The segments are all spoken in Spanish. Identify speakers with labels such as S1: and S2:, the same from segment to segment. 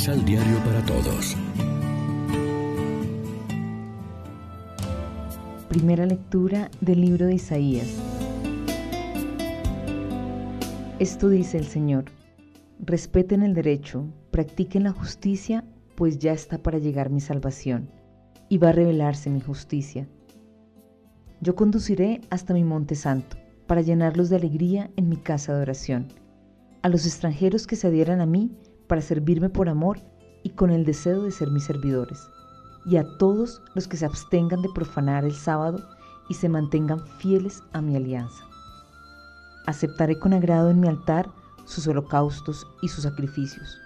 S1: Misal Diario para Todos.
S2: Primera lectura del libro de Isaías. Esto dice el Señor. Respeten el derecho, practiquen la justicia, pues ya está para llegar mi salvación, y va a revelarse mi justicia. Yo conduciré hasta mi monte santo, para llenarlos de alegría en mi casa de oración. A los extranjeros que se adhieran a mí, para servirme por amor y con el deseo de ser mis servidores, y a todos los que se abstengan de profanar el sábado y se mantengan fieles a mi alianza. Aceptaré con agrado en mi altar sus holocaustos y sus sacrificios,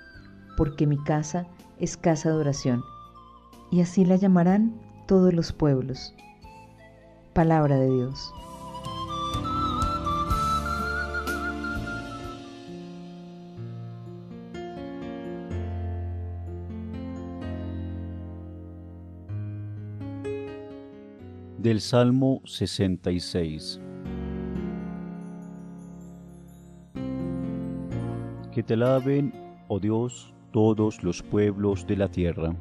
S2: porque mi casa es casa de oración, y así la llamarán todos los pueblos. Palabra de Dios.
S3: Del Salmo 66. Que te alaben, oh Dios, todos los pueblos de la tierra.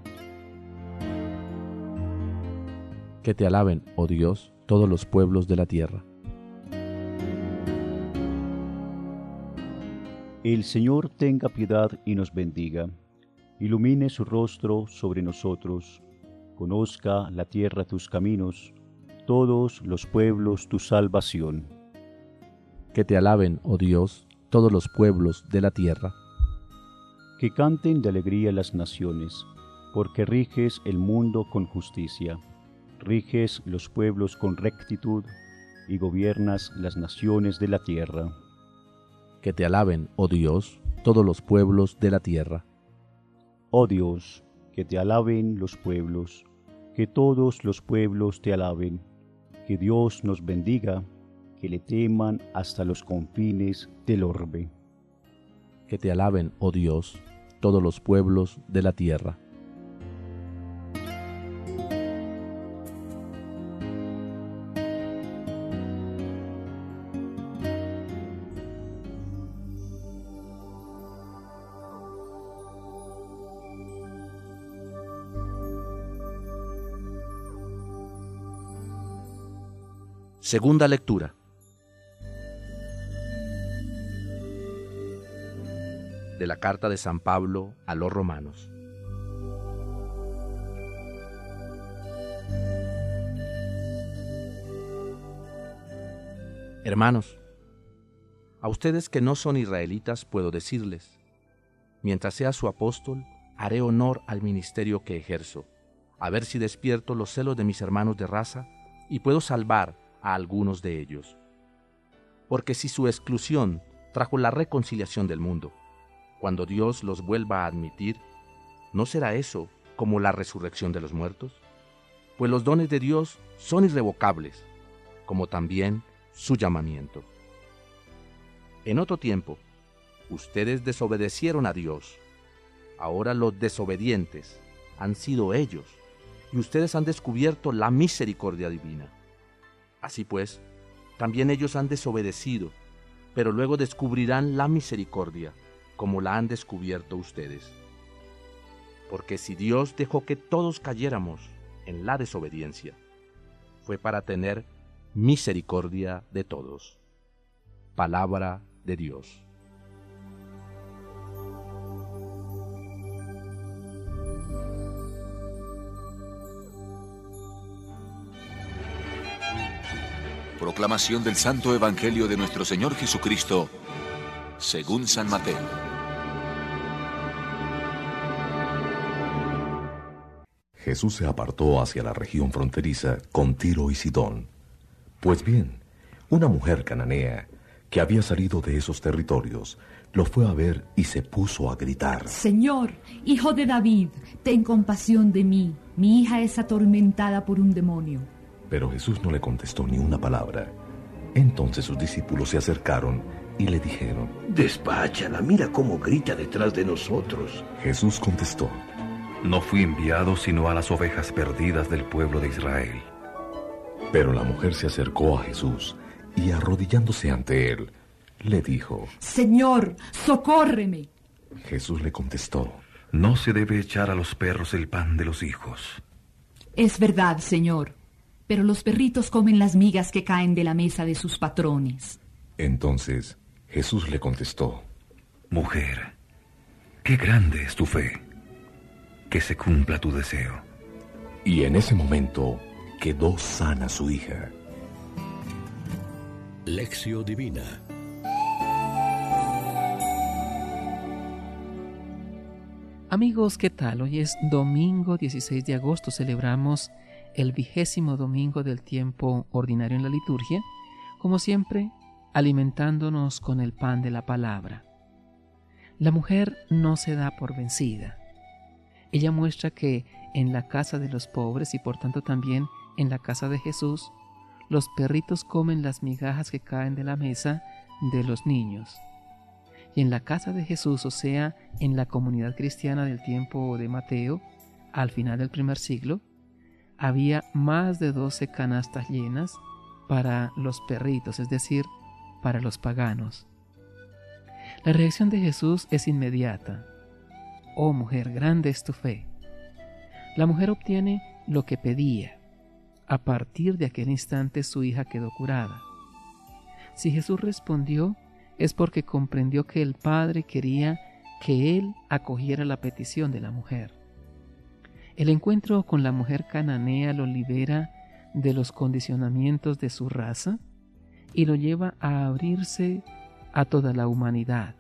S4: Que te alaben, oh Dios, todos los pueblos de la tierra.
S3: El Señor tenga piedad y nos bendiga, ilumine su rostro sobre nosotros, conozca la tierra tus caminos, todos los pueblos tu salvación.
S4: Que te alaben, oh Dios, todos los pueblos de la tierra.
S3: Que canten de alegría las naciones, porque riges el mundo con justicia, riges los pueblos con rectitud y gobiernas las naciones de la tierra.
S4: Que te alaben, oh Dios, todos los pueblos de la tierra.
S3: Oh Dios, que te alaben los pueblos, que todos los pueblos te alaben que Dios nos bendiga, que le teman hasta los confines del orbe.
S4: Que te alaben, oh Dios, todos los pueblos de la tierra. Segunda lectura. De la carta de San Pablo a los romanos. Hermanos, a ustedes que no son israelitas puedo decirles, mientras sea su apóstol, haré honor al ministerio que ejerzo, a ver si despierto los celos de mis hermanos de raza y puedo salvar a algunos de ellos. Porque si su exclusión trajo la reconciliación del mundo, cuando Dios los vuelva a admitir, ¿no será eso como la resurrección de los muertos? Pues los dones de Dios son irrevocables, como también su llamamiento. En otro tiempo, ustedes desobedecieron a Dios. Ahora los desobedientes han sido ellos, y ustedes han descubierto la misericordia divina. Así pues, también ellos han desobedecido, pero luego descubrirán la misericordia, como la han descubierto ustedes. Porque si Dios dejó que todos cayéramos en la desobediencia, fue para tener misericordia de todos. Palabra de Dios.
S5: Proclamación del Santo Evangelio de nuestro Señor Jesucristo, según San Mateo.
S6: Jesús se apartó hacia la región fronteriza con Tiro y Sidón. Pues bien, una mujer cananea que había salido de esos territorios lo fue a ver y se puso a gritar.
S7: Señor, hijo de David, ten compasión de mí. Mi hija es atormentada por un demonio.
S6: Pero Jesús no le contestó ni una palabra. Entonces sus discípulos se acercaron y le dijeron,
S8: Despáchala, mira cómo grita detrás de nosotros.
S6: Jesús contestó,
S9: No fui enviado sino a las ovejas perdidas del pueblo de Israel.
S6: Pero la mujer se acercó a Jesús y arrodillándose ante él, le dijo,
S7: Señor, socórreme.
S6: Jesús le contestó,
S9: No se debe echar a los perros el pan de los hijos.
S7: Es verdad, señor, pero los perritos comen las migas que caen de la mesa de sus patrones.
S6: Entonces Jesús le contestó,
S9: Mujer, qué grande es tu fe. Que se cumpla tu deseo.
S6: Y en ese momento quedó sana su hija.
S1: Lección Divina
S10: Amigos, ¿qué tal? Hoy es domingo 16 de agosto, celebramos el vigésimo domingo del tiempo ordinario en la liturgia, como siempre, alimentándonos con el pan de la palabra. La mujer no se da por vencida. Ella muestra que en la casa de los pobres y por tanto también en la casa de Jesús, los perritos comen las migajas que caen de la mesa de los niños. Y en la casa de Jesús, o sea, en la comunidad cristiana del tiempo de Mateo, al final del primer siglo, había más de doce canastas llenas para los perritos, es decir, para los paganos. La reacción de Jesús es inmediata. Oh mujer, grande es tu fe. La mujer obtiene lo que pedía. A partir de aquel instante su hija quedó curada. Si Jesús respondió, es porque comprendió que el Padre quería que él acogiera la petición de la mujer. El encuentro con la mujer cananea lo libera de los condicionamientos de su raza y lo lleva a abrirse a toda la humanidad.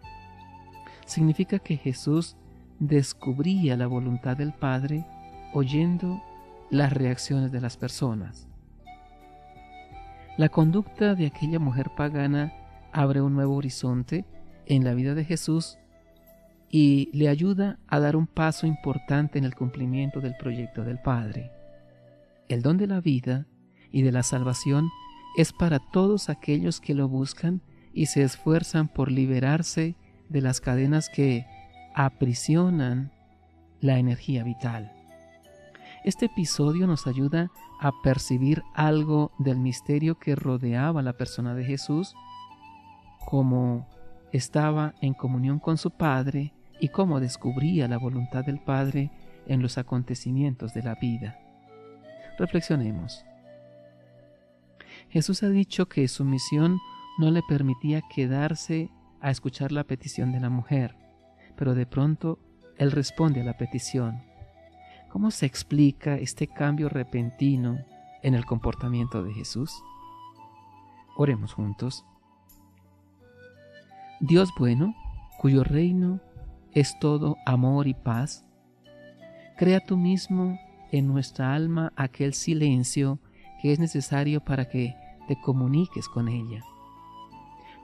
S10: Significa que Jesús descubría la voluntad del Padre oyendo las reacciones de las personas. La conducta de aquella mujer pagana abre un nuevo horizonte en la vida de Jesús y le ayuda a dar un paso importante en el cumplimiento del proyecto del Padre. El don de la vida y de la salvación es para todos aquellos que lo buscan y se esfuerzan por liberarse de las cadenas que aprisionan la energía vital. Este episodio nos ayuda a percibir algo del misterio que rodeaba la persona de Jesús cómo estaba en comunión con su Padre y cómo descubría la voluntad del Padre en los acontecimientos de la vida. Reflexionemos. Jesús ha dicho que su misión no le permitía quedarse a escuchar la petición de la mujer, pero de pronto Él responde a la petición. ¿Cómo se explica este cambio repentino en el comportamiento de Jesús? Oremos juntos. Dios bueno, cuyo reino es todo amor y paz, crea tú mismo en nuestra alma aquel silencio que es necesario para que te comuniques con ella.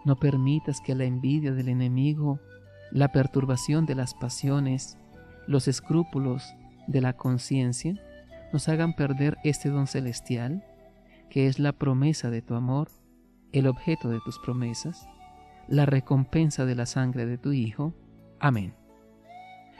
S10: No permitas que la envidia del enemigo, la perturbación de las pasiones, los escrúpulos de la conciencia nos hagan perder este don celestial, que es la promesa de tu amor, el objeto de tus promesas la recompensa de la sangre de tu Hijo. Amén.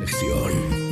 S1: Reflexión.